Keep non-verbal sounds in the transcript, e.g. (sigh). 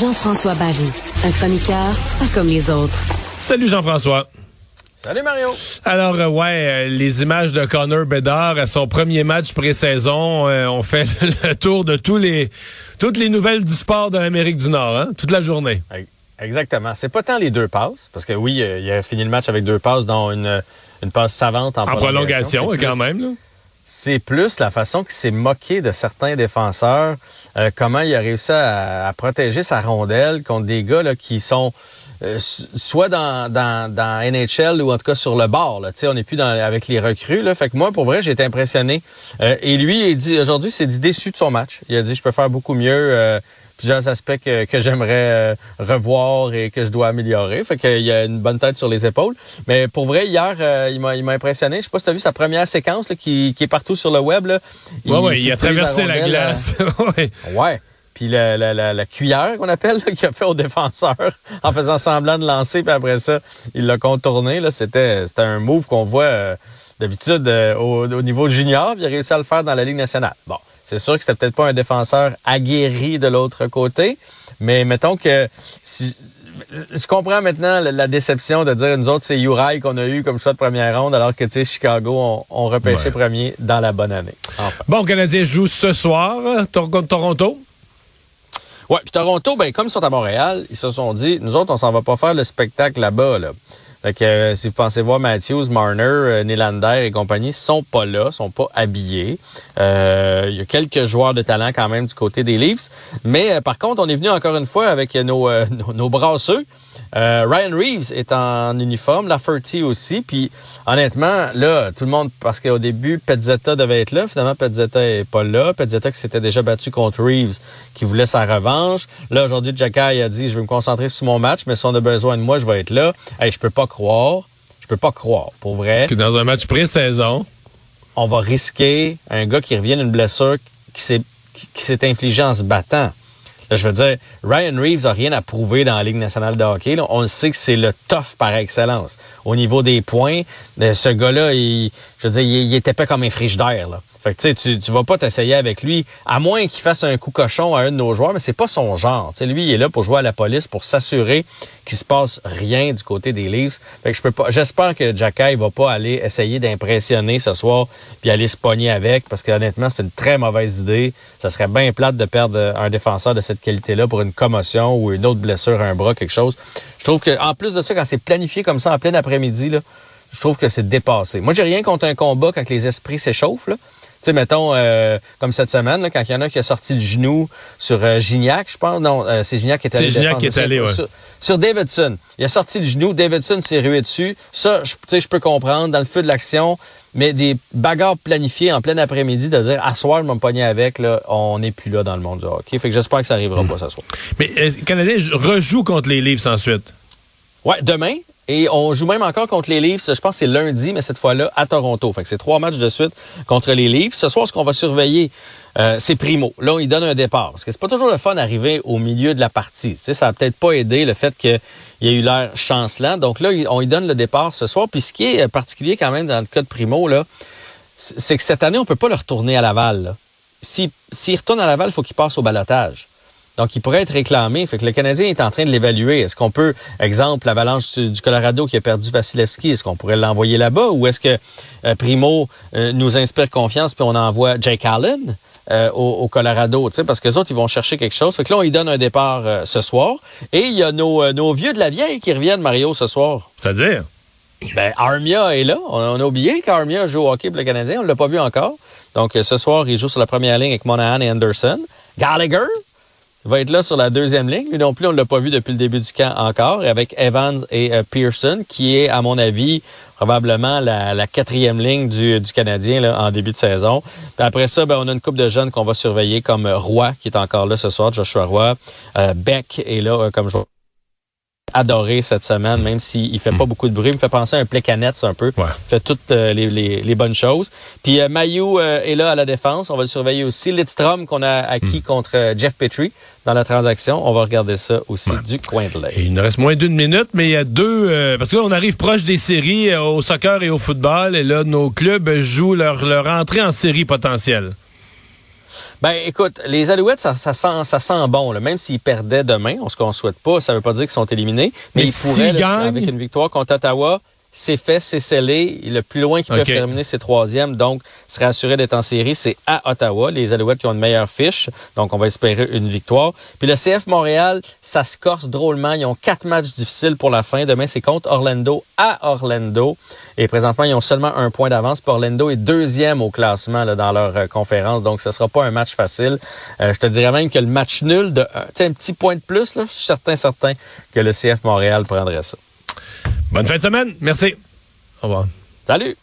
Jean-François Barry, un chroniqueur pas comme les autres. Salut Jean-François. Salut Mario. Alors euh, ouais, euh, les images de Connor Bedard à son premier match pré-saison euh, ont fait (laughs) le tour de tous les toutes les nouvelles du sport de l'Amérique du Nord, hein, toute la journée. Exactement. C'est pas tant les deux passes, parce que oui, il a fini le match avec deux passes, dont une, une passe savante en, en prolongation. prolongation quand même. Là. C'est plus la façon qu'il s'est moqué de certains défenseurs, euh, comment il a réussi à, protéger sa rondelle contre des gars là, qui sont euh, soit dans, dans, dans, NHL ou en tout cas sur le bord. Là. On n'est plus dans, avec les recrues. Là. Fait que moi, pour vrai, j'ai été impressionné. Euh, et lui, il dit aujourd'hui, c'est dit déçu de son match. Il a dit je peux faire beaucoup mieux plusieurs aspects que, que j'aimerais euh, revoir et que je dois améliorer. Fait qu'il y a une bonne tête sur les épaules. Mais pour vrai, hier, euh, il m'a impressionné. Je sais pas si tu as vu sa première séquence là, qui, qui, est partout sur le web. Là. Il, ouais, ouais, il a traversé la, glace. (laughs) ouais. ouais. Puis la, la, la, cuillère qu'on appelle, qu'il a fait au défenseur (laughs) en faisant semblant de lancer, puis après ça, il l'a contourné. C'était un move qu'on voit euh, d'habitude au, au, niveau junior, puis il a réussi à le faire dans la Ligue nationale. Bon, c'est sûr que c'était peut-être pas un défenseur aguerri de l'autre côté, mais mettons que si, je comprends maintenant la, déception de dire nous autres c'est Uri qu'on a eu comme choix de première ronde alors que tu sais Chicago ont repêché premier dans la bonne année. Bon, Canadien joue ce soir contre Toronto? Ouais, puis Toronto ben comme ils sont à Montréal, ils se sont dit nous autres on s'en va pas faire le spectacle là-bas là. Fait que euh, si vous pensez voir Matthews, Marner, euh, et compagnie, sont pas là, sont pas habillés. Euh, il y a quelques joueurs de talent quand même du côté des Leafs. Mais par contre, on est venu encore une fois avec (laughs) nos, nos brasseux. Euh, Ryan Reeves est en uniforme, Lafferty aussi. Puis honnêtement, là, tout le monde, parce qu'au début, Petzetta devait être là. Finalement, Petzetta est pas là. Petzetta qui s'était déjà battu contre Reeves, qui voulait sa revanche. Là, aujourd'hui, Jacky a dit, je vais me concentrer sur mon match, mais si on a besoin de moi, je vais être là. Hey, je peux pas croire. Je peux pas croire, pour vrai. Que dans un match pré-saison, on va risquer un gars qui revient d'une blessure qui s'est qui s'est infligé en se battant je veux dire, Ryan Reeves a rien à prouver dans la Ligue nationale de hockey. On sait que c'est le tough par excellence. Au niveau des points, euh, ce gars-là, je veux dire, il, il était pas comme un frigidaire. Là. Fait que tu tu vas pas t'essayer avec lui, à moins qu'il fasse un coup cochon à un de nos joueurs, mais c'est pas son genre. sais, lui, il est là pour jouer à la police, pour s'assurer qu'il se passe rien du côté des Leafs. Fait que je peux pas. J'espère que Jacky va pas aller essayer d'impressionner ce soir puis aller se pogner avec, parce que honnêtement, c'est une très mauvaise idée. Ça serait bien plate de perdre un défenseur de cette qualité-là pour une commotion ou une autre blessure à un bras, quelque chose. Je trouve que en plus de ça, quand c'est planifié comme ça en plein après-midi, là, je trouve que c'est dépassé. Moi, j'ai rien contre un combat quand les esprits s'échauffent. Là. Tu sais, mettons, euh, comme cette semaine, là, quand il y en a qui a sorti le genou sur euh, Gignac, je pense. Non, euh, c'est Gignac qui est allé. C'est Gignac qui est allé, ouais. Sur, Davidson. Il a sorti le genou, Davidson s'est rué dessus. Ça, tu sais, je peux comprendre, dans le feu de l'action, mais des bagarres planifiées en plein après-midi, de dire, à soir, je vais me pogner avec, là, on n'est plus là dans le monde du hockey. Fait que j'espère que ça arrivera hmm. pas ce soir. Mais le Canadien rejoue contre les Leafs ensuite. Ouais, demain? Et on joue même encore contre les Leafs, je pense que c'est lundi, mais cette fois-là à Toronto. Fait que c'est trois matchs de suite contre les Leafs. Ce soir, ce qu'on va surveiller, euh, c'est Primo. Là, on lui donne un départ. Parce que c'est pas toujours le fun d'arriver au milieu de la partie. Ça a peut-être pas aidé le fait qu'il y a eu l'air chancelant. Donc là, on lui donne le départ ce soir. Puis ce qui est particulier quand même dans le cas de Primo, c'est que cette année, on peut pas le retourner à Laval. S'il retourne à Laval, il faut qu'il passe au balotage. Donc, il pourrait être réclamé. Fait que le Canadien est en train de l'évaluer. Est-ce qu'on peut, exemple, l'avalanche du Colorado qui a perdu Vasilevski, est-ce qu'on pourrait l'envoyer là-bas ou est-ce que euh, Primo euh, nous inspire confiance puis on envoie Jake Allen? Euh, au, Colorado, parce que les autres, ils vont chercher quelque chose. Fait que là, on lui donne un départ ce soir. Et il y a nos, nos vieux de la vieille qui reviennent, Mario, ce soir. C'est-à-dire? Ben, Armia est là. On, a oublié qu'Armia joue au hockey pour le Canadien. On ne l'a pas vu encore. Donc, ce soir, il joue sur la première ligne avec Monahan et Anderson. Gallagher, va être là sur la deuxième ligne. Lui non plus, on ne l'a pas vu depuis le début du camp encore, avec Evans et euh, Pearson, qui est, à mon avis, probablement la, quatrième ligne du, Canadien en début de saison. après ça, ben, on a une coupe de jeunes qu'on va surveiller, comme Roy, qui est encore là ce soir, Joshua Roy. Euh, Beck est là euh, comme joueur adoré cette semaine, même s'il ne fait pas beaucoup de bruit. Il me fait penser à un Plekanec un peu. Ouais. Il fait toutes euh, les, les- les bonnes choses. Puis euh, Mayu euh, est là à la défense. On va le surveiller aussi. Lidstrom qu'on a acquis contre euh, Jeff Petrie dans la transaction. On va regarder ça aussi du coin de l'œil. Il nous reste moins d'une minute, mais il y a deux... parce que là, on arrive proche des séries au soccer et au football, et là, nos clubs jouent leur, leur entrée en série potentielle. Ben, écoute, les Alouettes, ça, ça sent, ça sent bon. Là. Même s'ils perdaient demain, on ce qu'on souhaite pas, ça veut pas dire qu'ils sont éliminés. Mais, Mais ils pourraient, s'ils là, gagnent- avec une victoire contre Ottawa, c'est fait, c'est scellé. Le plus loin qu'ils peuvent terminer, c'est troisième. Donc, serait assuré d'être en série, c'est à Ottawa. Les Alouettes qui ont une meilleure fiche. Donc, on va espérer une victoire. Puis le CF Montréal, ça se corse drôlement. Ils ont quatre matchs difficiles pour la fin. Demain, c'est contre Orlando à Orlando. Et présentement, ils ont seulement un point d'avance. Orlando est deuxième au classement là, dans leur euh, conférence. Donc, ce sera pas un match facile. Euh, je te dirais même que le match nul, de, sais, un petit point de plus, là, je suis certain, certain que le CF Montréal prendrait ça. Bonne fin de semaine. Merci. Au revoir. Salut!